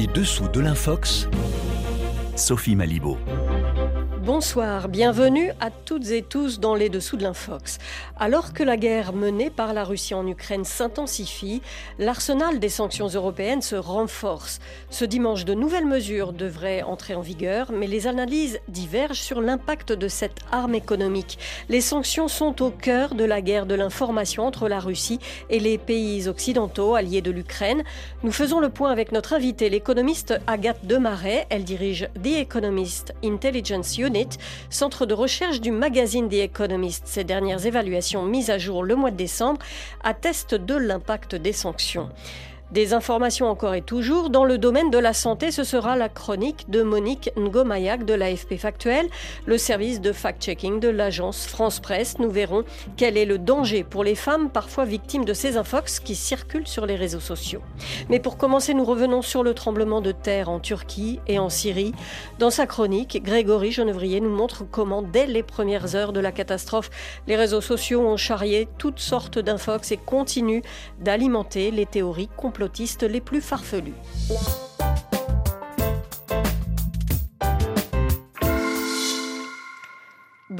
Les dessous de l'Infox, Sophie Malibaud. Bonsoir, bienvenue à toutes et tous dans les dessous de l'Infox. Alors que la guerre menée par la Russie en Ukraine s'intensifie, l'arsenal des sanctions européennes se renforce. Ce dimanche, de nouvelles mesures devraient entrer en vigueur, mais les analyses divergent sur l'impact de cette arme économique. Les sanctions sont au cœur de la guerre de l'information entre la Russie et les pays occidentaux alliés de l'Ukraine. Nous faisons le point avec notre invitée, l'économiste Agathe Demaret. Elle dirige The Economist Intelligence Unit centre de recherche du magazine The Economist. Ces dernières évaluations mises à jour le mois de décembre attestent de l'impact des sanctions. Des informations encore et toujours. Dans le domaine de la santé, ce sera la chronique de Monique Ngomayak de l'AFP Factuel, le service de fact-checking de l'agence France Presse. Nous verrons quel est le danger pour les femmes parfois victimes de ces infox qui circulent sur les réseaux sociaux. Mais pour commencer, nous revenons sur le tremblement de terre en Turquie et en Syrie. Dans sa chronique, Grégory Genevrier nous montre comment, dès les premières heures de la catastrophe, les réseaux sociaux ont charrié toutes sortes d'infox et continuent d'alimenter les théories complètes les plus farfelus.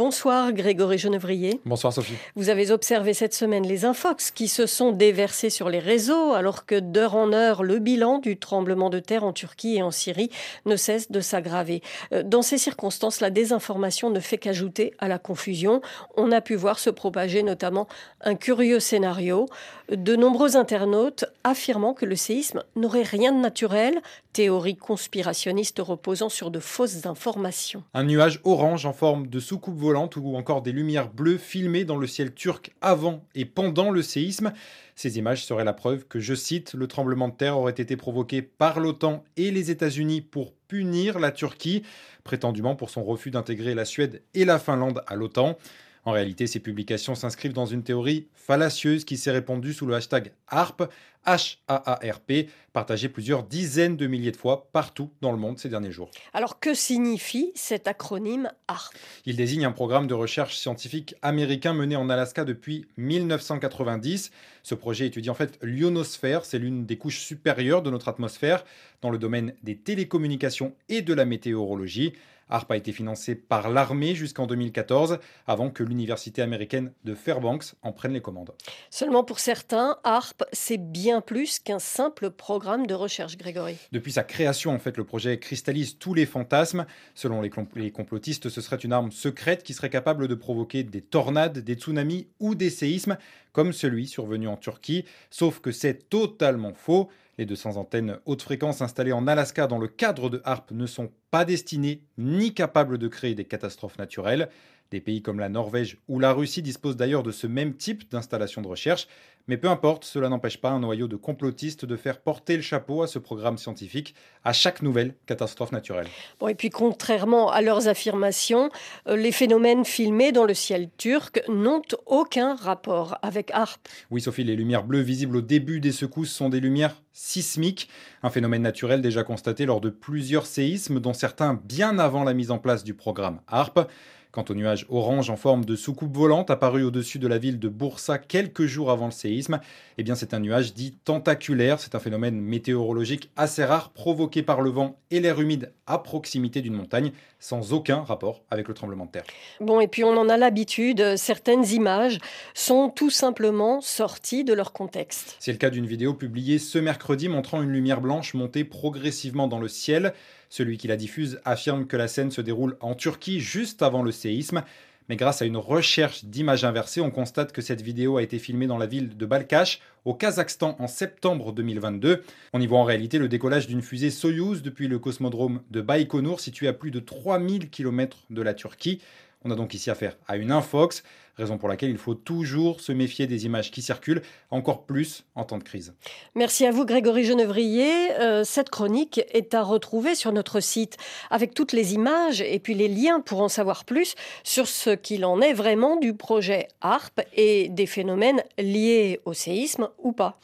Bonsoir Grégory Genevrier. Bonsoir Sophie. Vous avez observé cette semaine les infox qui se sont déversés sur les réseaux alors que d'heure en heure le bilan du tremblement de terre en Turquie et en Syrie ne cesse de s'aggraver. Euh, dans ces circonstances, la désinformation ne fait qu'ajouter à la confusion. On a pu voir se propager notamment un curieux scénario. De nombreux internautes affirmant que le séisme n'aurait rien de naturel, théorie conspirationniste reposant sur de fausses informations. Un nuage orange en forme de soucoupe volante ou encore des lumières bleues filmées dans le ciel turc avant et pendant le séisme. Ces images seraient la preuve que, je cite, le tremblement de terre aurait été provoqué par l'OTAN et les États-Unis pour punir la Turquie, prétendument pour son refus d'intégrer la Suède et la Finlande à l'OTAN. En réalité, ces publications s'inscrivent dans une théorie fallacieuse qui s'est répandue sous le hashtag HARP, H-A-A-R-P, partagé plusieurs dizaines de milliers de fois partout dans le monde ces derniers jours. Alors que signifie cet acronyme HARP Il désigne un programme de recherche scientifique américain mené en Alaska depuis 1990. Ce projet étudie en fait l'ionosphère, c'est l'une des couches supérieures de notre atmosphère dans le domaine des télécommunications et de la météorologie. ARP a été financé par l'armée jusqu'en 2014, avant que l'université américaine de Fairbanks en prenne les commandes. Seulement pour certains, ARP, c'est bien plus qu'un simple programme de recherche, Grégory. Depuis sa création, en fait, le projet cristallise tous les fantasmes. Selon les, les complotistes, ce serait une arme secrète qui serait capable de provoquer des tornades, des tsunamis ou des séismes, comme celui survenu en Turquie. Sauf que c'est totalement faux. Les 200 antennes haute fréquence installées en Alaska dans le cadre de HARP ne sont pas destinées ni capables de créer des catastrophes naturelles. Des pays comme la Norvège ou la Russie disposent d'ailleurs de ce même type d'installation de recherche, mais peu importe, cela n'empêche pas un noyau de complotistes de faire porter le chapeau à ce programme scientifique à chaque nouvelle catastrophe naturelle. Bon, et puis contrairement à leurs affirmations, euh, les phénomènes filmés dans le ciel turc n'ont aucun rapport avec HARP. Oui, Sophie, les lumières bleues visibles au début des secousses sont des lumières sismiques, un phénomène naturel déjà constaté lors de plusieurs séismes, dont certains bien avant la mise en place du programme HARP. Quant au nuage orange en forme de soucoupe volante apparu au-dessus de la ville de Bursa quelques jours avant le séisme, eh bien c'est un nuage dit tentaculaire. C'est un phénomène météorologique assez rare provoqué par le vent et l'air humide à proximité d'une montagne, sans aucun rapport avec le tremblement de terre. Bon, et puis on en a l'habitude, certaines images sont tout simplement sorties de leur contexte. C'est le cas d'une vidéo publiée ce mercredi montrant une lumière blanche monter progressivement dans le ciel. Celui qui la diffuse affirme que la scène se déroule en Turquie juste avant le séisme. Mais grâce à une recherche d'images inversées, on constate que cette vidéo a été filmée dans la ville de Balkash, au Kazakhstan, en septembre 2022. On y voit en réalité le décollage d'une fusée Soyouz depuis le cosmodrome de Baïkonour, situé à plus de 3000 km de la Turquie. On a donc ici affaire à une infox, raison pour laquelle il faut toujours se méfier des images qui circulent, encore plus en temps de crise. Merci à vous Grégory Genevrier. Euh, cette chronique est à retrouver sur notre site avec toutes les images et puis les liens pour en savoir plus sur ce qu'il en est vraiment du projet ARP et des phénomènes liés au séisme ou pas.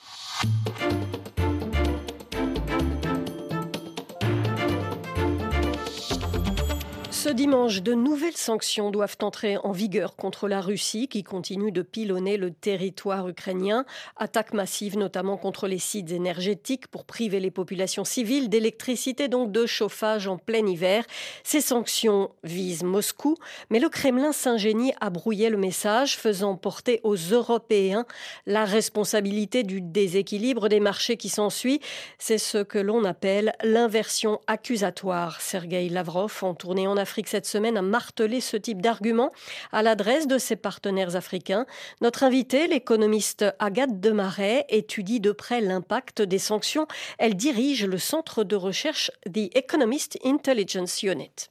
Ce dimanche, de nouvelles sanctions doivent entrer en vigueur contre la Russie qui continue de pilonner le territoire ukrainien. Attaques massives notamment contre les sites énergétiques pour priver les populations civiles d'électricité, donc de chauffage en plein hiver. Ces sanctions visent Moscou, mais le Kremlin s'ingénie à brouiller le message, faisant porter aux Européens la responsabilité du déséquilibre des marchés qui s'ensuit. C'est ce que l'on appelle l'inversion accusatoire. Sergei Lavrov, en tournée en Afrique cette semaine, a martelé ce type d'argument à l'adresse de ses partenaires africains. Notre invitée, l'économiste Agathe Demarais, étudie de près l'impact des sanctions. Elle dirige le centre de recherche The Economist Intelligence Unit.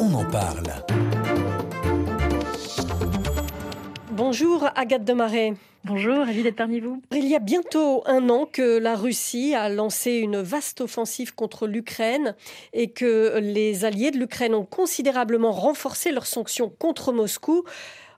On en parle. Bonjour Agathe Demarais. Bonjour, ravi d'être parmi vous. Il y a bientôt un an que la Russie a lancé une vaste offensive contre l'Ukraine et que les alliés de l'Ukraine ont considérablement renforcé leurs sanctions contre Moscou.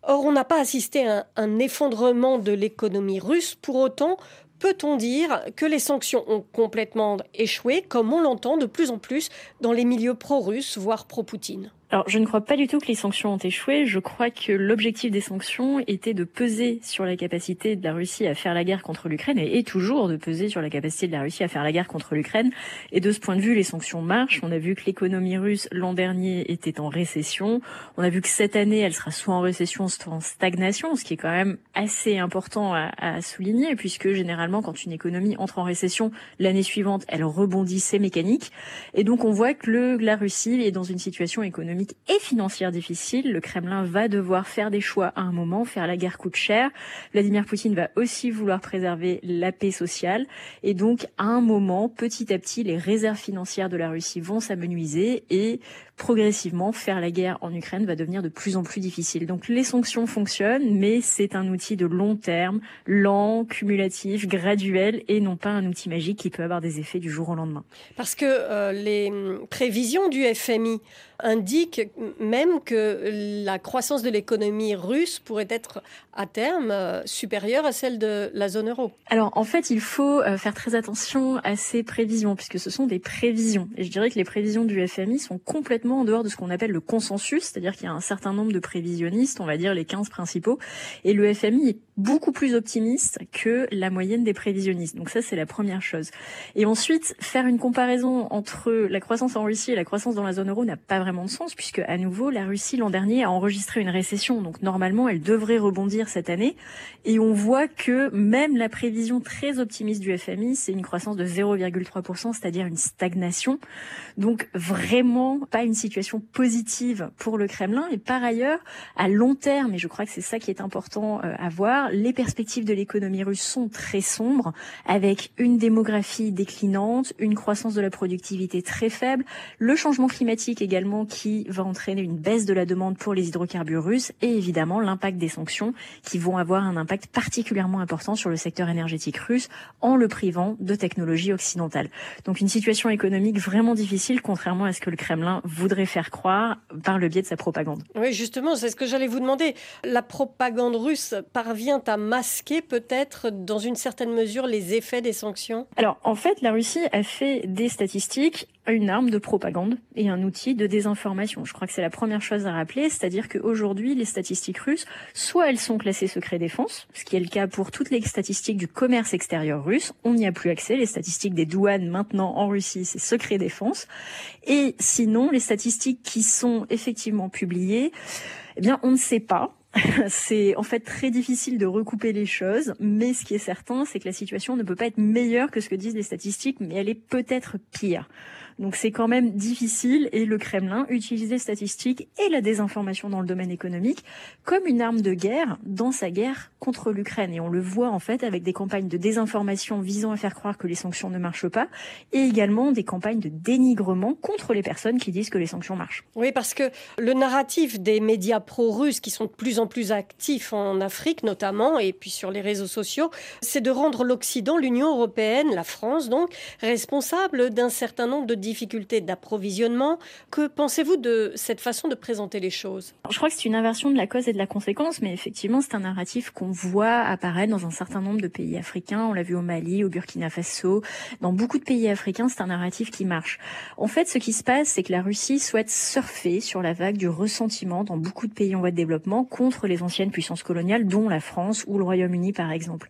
Or, on n'a pas assisté à un effondrement de l'économie russe. Pour autant, Peut-on dire que les sanctions ont complètement échoué, comme on l'entend de plus en plus dans les milieux pro-russes, voire pro-Poutine? Alors, je ne crois pas du tout que les sanctions ont échoué. Je crois que l'objectif des sanctions était de peser sur la capacité de la Russie à faire la guerre contre l'Ukraine et est toujours de peser sur la capacité de la Russie à faire la guerre contre l'Ukraine. Et de ce point de vue, les sanctions marchent. On a vu que l'économie russe l'an dernier était en récession. On a vu que cette année, elle sera soit en récession, soit en stagnation, ce qui est quand même assez important à, souligner puisque généralement, quand une économie entre en récession, l'année suivante, elle rebondit, c'est mécanique. Et donc, on voit que la Russie est dans une situation économique et financière difficile. Le Kremlin va devoir faire des choix à un moment, faire la guerre coûte cher. Vladimir Poutine va aussi vouloir préserver la paix sociale. Et donc, à un moment, petit à petit, les réserves financières de la Russie vont s'amenuiser et progressivement, faire la guerre en Ukraine va devenir de plus en plus difficile. Donc les sanctions fonctionnent, mais c'est un outil de long terme, lent, cumulatif, graduel, et non pas un outil magique qui peut avoir des effets du jour au lendemain. Parce que euh, les prévisions du FMI indiquent même que la croissance de l'économie russe pourrait être à terme euh, supérieure à celle de la zone euro. Alors en fait, il faut euh, faire très attention à ces prévisions, puisque ce sont des prévisions. Et je dirais que les prévisions du FMI sont complètement en dehors de ce qu'on appelle le consensus, c'est-à-dire qu'il y a un certain nombre de prévisionnistes, on va dire les 15 principaux, et le FMI est beaucoup plus optimiste que la moyenne des prévisionnistes. Donc ça, c'est la première chose. Et ensuite, faire une comparaison entre la croissance en Russie et la croissance dans la zone euro n'a pas vraiment de sens, puisque à nouveau, la Russie l'an dernier a enregistré une récession, donc normalement, elle devrait rebondir cette année. Et on voit que même la prévision très optimiste du FMI, c'est une croissance de 0,3%, c'est-à-dire une stagnation. Donc vraiment pas une situation positive pour le Kremlin. Et par ailleurs, à long terme, et je crois que c'est ça qui est important euh, à voir, les perspectives de l'économie russe sont très sombres, avec une démographie déclinante, une croissance de la productivité très faible, le changement climatique également qui va entraîner une baisse de la demande pour les hydrocarbures russes, et évidemment l'impact des sanctions qui vont avoir un impact particulièrement important sur le secteur énergétique russe en le privant de technologies occidentales. Donc une situation économique vraiment difficile, contrairement à ce que le Kremlin voudrait faire croire par le biais de sa propagande. Oui, justement, c'est ce que j'allais vous demander. La propagande russe parvient à masquer peut-être dans une certaine mesure les effets des sanctions? Alors, en fait, la Russie a fait des statistiques une arme de propagande et un outil de désinformation. Je crois que c'est la première chose à rappeler, c'est-à-dire qu'aujourd'hui, les statistiques russes, soit elles sont classées secret défense, ce qui est le cas pour toutes les statistiques du commerce extérieur russe, on n'y a plus accès, les statistiques des douanes maintenant en Russie, c'est secret défense, et sinon, les statistiques qui sont effectivement publiées, eh bien, on ne sait pas. c'est en fait très difficile de recouper les choses, mais ce qui est certain, c'est que la situation ne peut pas être meilleure que ce que disent les statistiques, mais elle est peut-être pire. Donc c'est quand même difficile et le Kremlin utilise les statistiques et la désinformation dans le domaine économique comme une arme de guerre dans sa guerre contre l'Ukraine. Et on le voit en fait avec des campagnes de désinformation visant à faire croire que les sanctions ne marchent pas et également des campagnes de dénigrement contre les personnes qui disent que les sanctions marchent. Oui, parce que le narratif des médias pro-russes qui sont de plus en plus actifs en Afrique notamment et puis sur les réseaux sociaux, c'est de rendre l'Occident, l'Union européenne, la France donc, responsable d'un certain nombre de difficultés d'approvisionnement. Que pensez-vous de cette façon de présenter les choses? Je crois que c'est une inversion de la cause et de la conséquence, mais effectivement, c'est un narratif qu'on voit apparaître dans un certain nombre de pays africains. On l'a vu au Mali, au Burkina Faso, dans beaucoup de pays africains, c'est un narratif qui marche. En fait, ce qui se passe, c'est que la Russie souhaite surfer sur la vague du ressentiment dans beaucoup de pays en voie de développement contre les anciennes puissances coloniales, dont la France ou le Royaume-Uni, par exemple.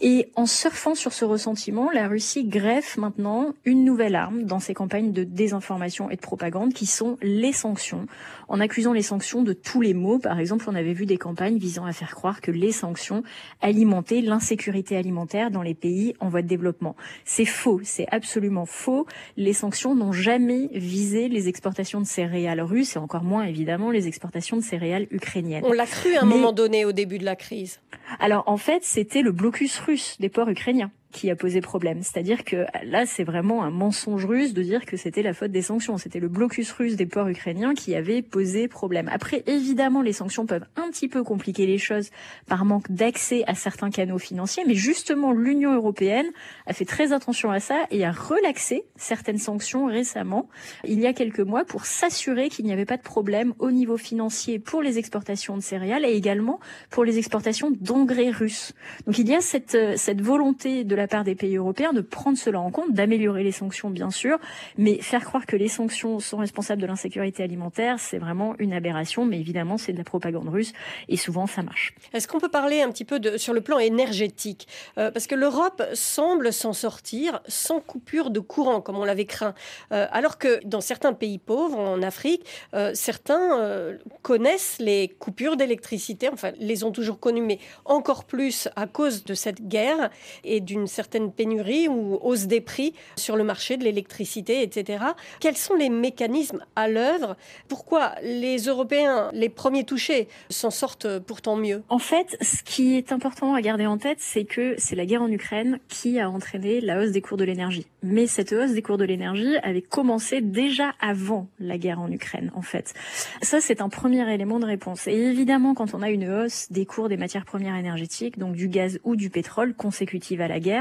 Et en surfant sur ce ressentiment, la Russie greffe maintenant une nouvelle arme dans ses campagnes de désinformation et de propagande, qui sont les sanctions, en accusant les sanctions de tous les maux. Par exemple, on avait vu des campagnes visant à faire croire que les sanctions alimentaient l'insécurité alimentaire dans les pays en voie de développement. C'est faux, c'est absolument faux. Les sanctions n'ont jamais visé les exportations de céréales russes et encore moins évidemment les exportations de céréales ukrainiennes. On l'a cru à un moment donné au début de la crise. Alors en fait, c'était le blocus russe des ports ukrainiens qui a posé problème. C'est-à-dire que là, c'est vraiment un mensonge russe de dire que c'était la faute des sanctions. C'était le blocus russe des ports ukrainiens qui avait posé problème. Après, évidemment, les sanctions peuvent un petit peu compliquer les choses par manque d'accès à certains canaux financiers, mais justement, l'Union européenne a fait très attention à ça et a relaxé certaines sanctions récemment, il y a quelques mois, pour s'assurer qu'il n'y avait pas de problème au niveau financier pour les exportations de céréales et également pour les exportations d'engrais russes. Donc il y a cette, cette volonté de la part des pays européens de prendre cela en compte, d'améliorer les sanctions bien sûr, mais faire croire que les sanctions sont responsables de l'insécurité alimentaire, c'est vraiment une aberration, mais évidemment c'est de la propagande russe et souvent ça marche. Est-ce qu'on peut parler un petit peu de, sur le plan énergétique? Euh, Parce que l'Europe semble s'en sortir sans coupure de courant, comme on l'avait craint, euh, alors que dans certains pays pauvres, en Afrique, euh, certains connaissent les coupures d'électricité, enfin les ont toujours connues, mais encore plus à cause de cette guerre et d'une certaine pénurie ou hausse des prix sur le marché de l'électricité, etc. Quels sont les mécanismes à l'œuvre? Pourquoi les Européens, les premiers touchés, s'en sortent pourtant mieux? En fait, ce qui est important à garder en tête, c'est que c'est la guerre en Ukraine qui a entraîné la hausse des cours de l'énergie. Mais cette hausse des cours de l'énergie avait commencé déjà avant la guerre en Ukraine, en fait. Ça, c'est un premier élément de réponse. Et évidemment, quand on a une hausse des cours des matières premières énergétiques, donc du gaz ou du pétrole consécutive à la guerre,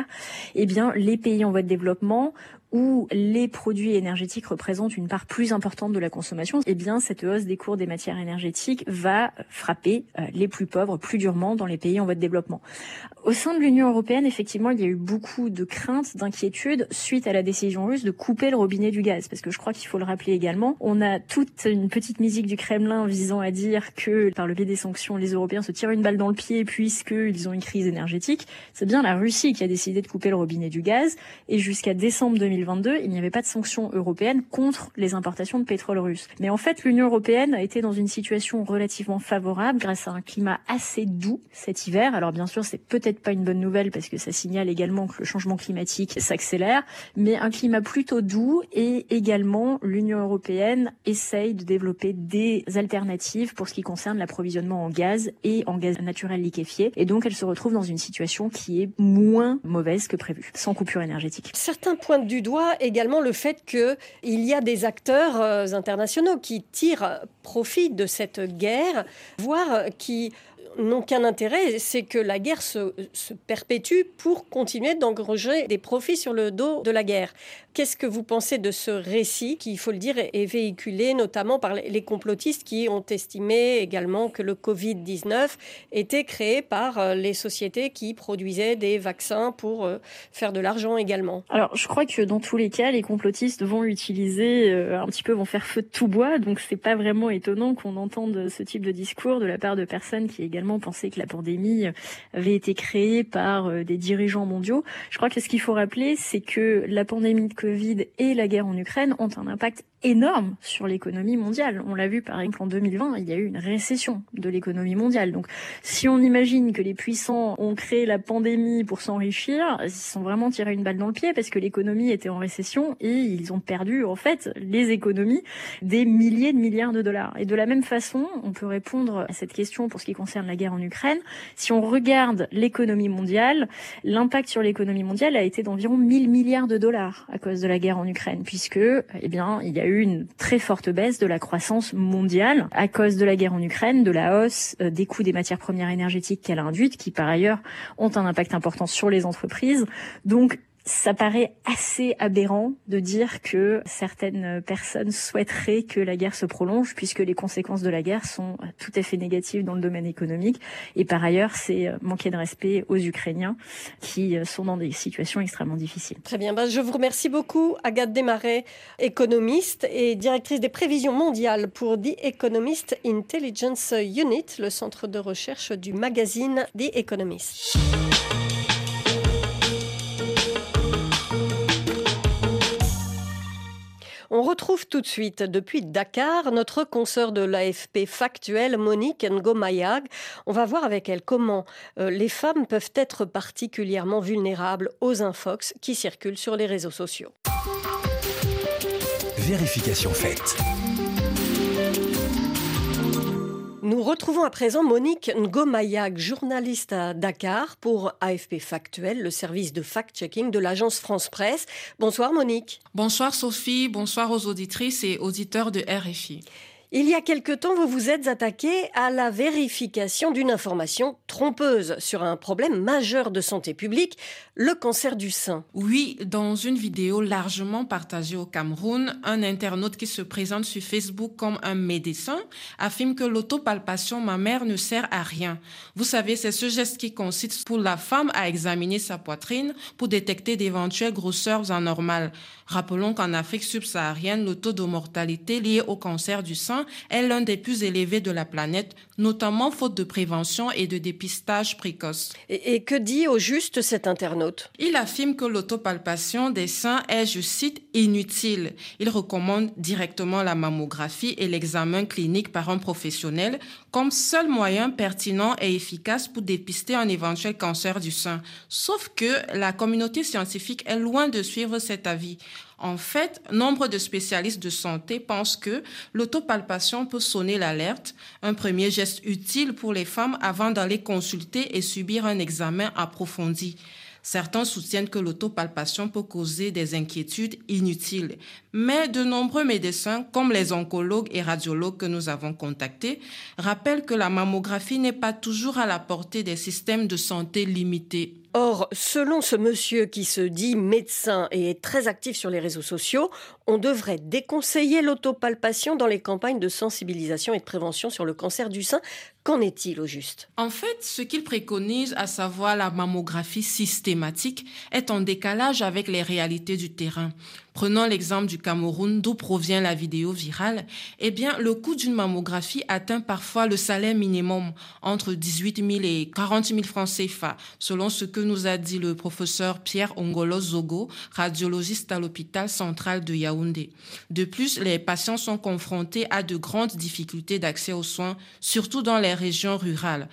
eh bien, les pays en voie de développement où les produits énergétiques représentent une part plus importante de la consommation, eh bien cette hausse des cours des matières énergétiques va frapper euh, les plus pauvres plus durement dans les pays en voie de développement. Au sein de l'Union européenne, effectivement, il y a eu beaucoup de craintes, d'inquiétudes suite à la décision russe de couper le robinet du gaz, parce que je crois qu'il faut le rappeler également. On a toute une petite musique du Kremlin visant à dire que par le biais des sanctions, les Européens se tirent une balle dans le pied puisqu'ils ont une crise énergétique. C'est bien la Russie qui a décidé de couper le robinet du gaz, et jusqu'à décembre 2022, il n'y avait pas de sanctions européennes contre les importations de pétrole russe. Mais en fait, l'Union européenne a été dans une situation relativement favorable grâce à un climat assez doux cet hiver. Alors bien sûr, c'est peut-être pas une bonne nouvelle parce que ça signale également que le changement climatique s'accélère, mais un climat plutôt doux et également l'Union européenne essaye de développer des alternatives pour ce qui concerne l'approvisionnement en gaz et en gaz naturel liquéfié. Et donc elle se retrouve dans une situation qui est moins mauvaise que prévu, sans coupure énergétique. Certains pointent du doigt également le fait qu'il y a des acteurs euh, internationaux qui tirent profit de cette guerre, voire qui n'ont qu'un intérêt, c'est que la guerre se, perpétue pour continuer d'engranger des profits sur le dos de la guerre. Qu'est-ce que vous pensez de ce récit qui, il faut le dire, est véhiculé notamment par les complotistes qui ont estimé également que le Covid-19 était créé par euh, les sociétés qui produisaient des vaccins pour euh, faire de l'argent également? Alors, je crois que dans tous les cas, les complotistes vont utiliser euh, un petit peu, vont faire feu de tout bois, donc c'est pas vraiment étonnant qu'on entende ce type de discours de la part de personnes qui également pensaient que la pandémie avait été créée par des dirigeants mondiaux. Je crois que ce qu'il faut rappeler, c'est que la pandémie de Covid et la guerre en Ukraine ont un impact énorme sur l'économie mondiale. On l'a vu par exemple en 2020, il y a eu une récession de l'économie mondiale. Donc si on imagine que les puissants ont créé la pandémie pour s'enrichir, ils sont vraiment tirés une balle dans le pied parce que l'économie était en récession et ils ont perdu en fait les économies des milliers de milliards de dollars. Et de la même façon, on peut répondre à cette question pour ce qui concerne la guerre en Ukraine. Si on regarde l'économie mondiale, l'impact sur l'économie mondiale a été d'environ 1000 milliards de dollars à cause de la guerre en Ukraine puisque eh bien, il y a eu une très forte baisse de la croissance mondiale à cause de la guerre en Ukraine, de la hausse euh, des coûts des matières premières énergétiques qu'elle a induites, qui par ailleurs ont un impact important sur les entreprises. Donc ça paraît assez aberrant de dire que certaines personnes souhaiteraient que la guerre se prolonge puisque les conséquences de la guerre sont tout à fait négatives dans le domaine économique et par ailleurs c'est manquer de respect aux Ukrainiens qui sont dans des situations extrêmement difficiles. Très bien, bah, je vous remercie beaucoup Agathe Desmarais, économiste et directrice des prévisions mondiales pour The Economist Intelligence Unit, le centre de recherche du magazine The Economist. Retrouve tout de suite depuis Dakar notre consoeur de l'AFP factuel, Monique Ngomayag. On va voir avec elle comment euh, les femmes peuvent être particulièrement vulnérables aux infox qui circulent sur les réseaux sociaux. Vérification faite. Nous retrouvons à présent Monique Ngomayak, journaliste à Dakar pour AFP Factuel, le service de fact-checking de l'agence France Presse. Bonsoir Monique. Bonsoir Sophie, bonsoir aux auditrices et auditeurs de RFI. Il y a quelque temps, vous vous êtes attaqué à la vérification d'une information trompeuse sur un problème majeur de santé publique, le cancer du sein. Oui, dans une vidéo largement partagée au Cameroun, un internaute qui se présente sur Facebook comme un médecin affirme que l'autopalpation mammaire ne sert à rien. Vous savez, c'est ce geste qui consiste pour la femme à examiner sa poitrine pour détecter d'éventuelles grosseurs anormales. Rappelons qu'en Afrique subsaharienne, le taux de mortalité lié au cancer du sein est l'un des plus élevés de la planète, notamment faute de prévention et de dépistage précoce. Et, que dit au juste cet internaute? Il affirme que l'autopalpation des seins est, je cite, inutile. Il recommande directement la mammographie et l'examen clinique par un professionnel comme seul moyen pertinent et efficace pour dépister un éventuel cancer du sein. Sauf que la communauté scientifique est loin de suivre cet avis. En fait, nombre de spécialistes de santé pensent que l'autopalpation peut sonner l'alerte, un premier geste utile pour les femmes avant d'aller consulter et subir un examen approfondi. Certains soutiennent que l'autopalpation peut causer des inquiétudes inutiles, mais de nombreux médecins, comme les oncologues et radiologues que nous avons contactés, rappellent que la mammographie n'est pas toujours à la portée des systèmes de santé limités. Or, selon ce monsieur qui se dit médecin et est très actif sur les réseaux sociaux, on devrait déconseiller l'autopalpation dans les campagnes de sensibilisation et de prévention sur le cancer du sein. Qu'en est-il au juste? En fait, ce qu'il préconise, à savoir la mammographie systématique, est en décalage avec les réalités du terrain. Prenons l'exemple du Cameroun d'où provient la vidéo virale. Eh bien, le coût d'une mammographie atteint parfois le salaire minimum entre 18 000 et 40 000 francs CFA, selon ce que nous a dit le professeur Pierre Ongolo Zogo, radiologiste à l'hôpital central de Yaoundé. De plus, les patients sont confrontés à de grandes difficultés d'accès aux soins, surtout dans les régions rurales.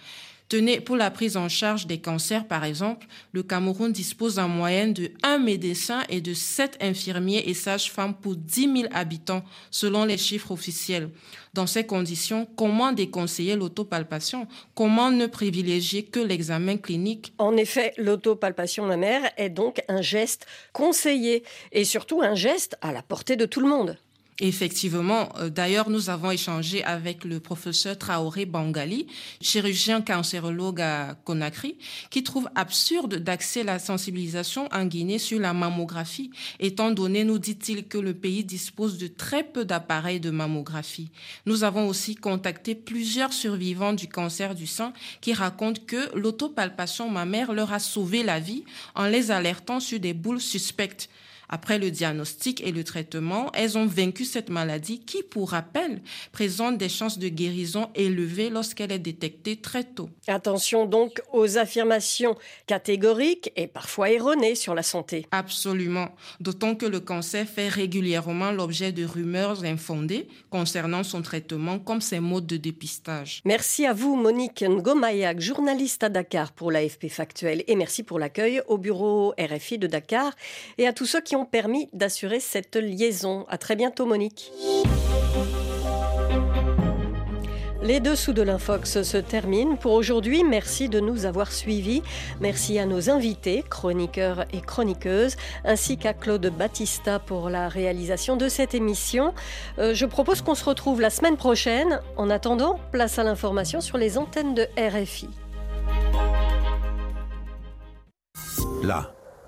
Tenez, pour la prise en charge des cancers, par exemple, le Cameroun dispose en moyenne de 1 médecin et de 7 infirmiers et sages-femmes pour 10 000 habitants, selon les chiffres officiels. Dans ces conditions, comment déconseiller l'autopalpation? Comment ne privilégier que l'examen clinique? En effet, l'autopalpation mammaire est donc un geste conseillé et surtout un geste à la portée de tout le monde. Effectivement, euh, d'ailleurs, nous avons échangé avec le professeur Traoré Bangali, chirurgien cancérologue à Conakry, qui trouve absurde d'axer la sensibilisation en Guinée sur la mammographie, étant donné, nous dit-il, que le pays dispose de très peu d'appareils de mammographie. Nous avons aussi contacté plusieurs survivants du cancer du sein qui racontent que l'autopalpation mammaire leur a sauvé la vie en les alertant sur des boules suspectes. Après le diagnostic et le traitement, elles ont vaincu cette maladie qui, pour rappel, présente des chances de guérison élevées lorsqu'elle est détectée très tôt. Attention donc aux affirmations catégoriques et parfois erronées sur la santé. Absolument, d'autant que le cancer fait régulièrement l'objet de rumeurs infondées concernant son traitement comme ses modes de dépistage. Merci à vous Monique Ngomayak, journaliste à Dakar pour l'AFP Factuel et merci pour l'accueil au bureau RFI de Dakar et à tous ceux ont permis d'assurer cette liaison. À très bientôt, Monique. Les dessous de l'Infox se terminent pour aujourd'hui. Merci de nous avoir suivis. Merci à nos invités, chroniqueurs et chroniqueuses, ainsi qu'à Claude Battista pour la réalisation de cette émission. Euh, je propose qu'on se retrouve la semaine prochaine. En attendant, place à l'information sur les antennes de RFI. Là